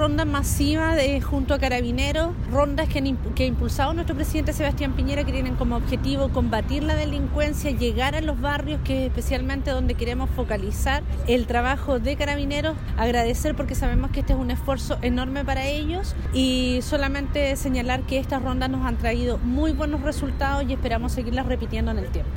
ronda masiva junto a carabineros, rondas que, que ha impulsado nuestro presidente Sebastián Piñera que tienen como objetivo combatir la delincuencia, llegar a los barrios, que es especialmente donde queremos focalizar el trabajo de carabineros, agradecer porque sabemos que este es un esfuerzo enorme para ellos y solamente señalar que estas rondas nos han traído muy buenos resultados y esperamos seguirlas repitiendo en el tiempo.